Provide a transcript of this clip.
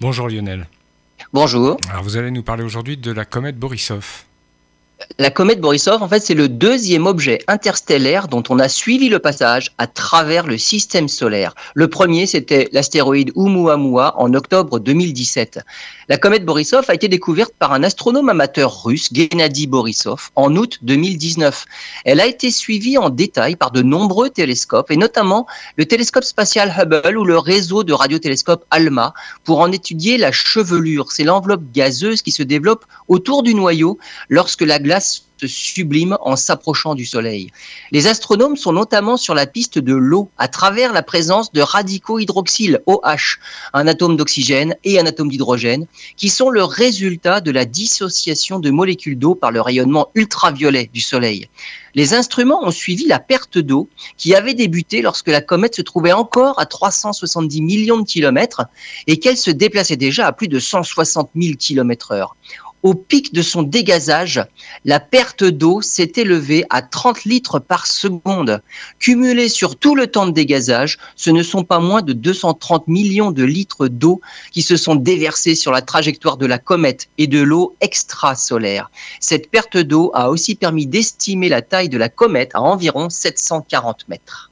Bonjour Lionel. Bonjour. Alors vous allez nous parler aujourd'hui de la comète Borisov. La comète Borisov, en fait, c'est le deuxième objet interstellaire dont on a suivi le passage à travers le système solaire. Le premier, c'était l'astéroïde Oumuamua en octobre 2017. La comète Borisov a été découverte par un astronome amateur russe, Gennady Borisov, en août 2019. Elle a été suivie en détail par de nombreux télescopes, et notamment le télescope spatial Hubble ou le réseau de radiotélescopes ALMA, pour en étudier la chevelure. C'est l'enveloppe gazeuse qui se développe autour du noyau lorsque la glace sublime en s'approchant du Soleil. Les astronomes sont notamment sur la piste de l'eau à travers la présence de radicaux hydroxyle, OH, un atome d'oxygène et un atome d'hydrogène, qui sont le résultat de la dissociation de molécules d'eau par le rayonnement ultraviolet du Soleil. Les instruments ont suivi la perte d'eau qui avait débuté lorsque la comète se trouvait encore à 370 millions de kilomètres et qu'elle se déplaçait déjà à plus de 160 000 kilomètres heure au pic de son dégazage, la perte d'eau s'est élevée à 30 litres par seconde. Cumulé sur tout le temps de dégazage, ce ne sont pas moins de 230 millions de litres d'eau qui se sont déversés sur la trajectoire de la comète et de l'eau extrasolaire. Cette perte d'eau a aussi permis d'estimer la taille de la comète à environ 740 mètres.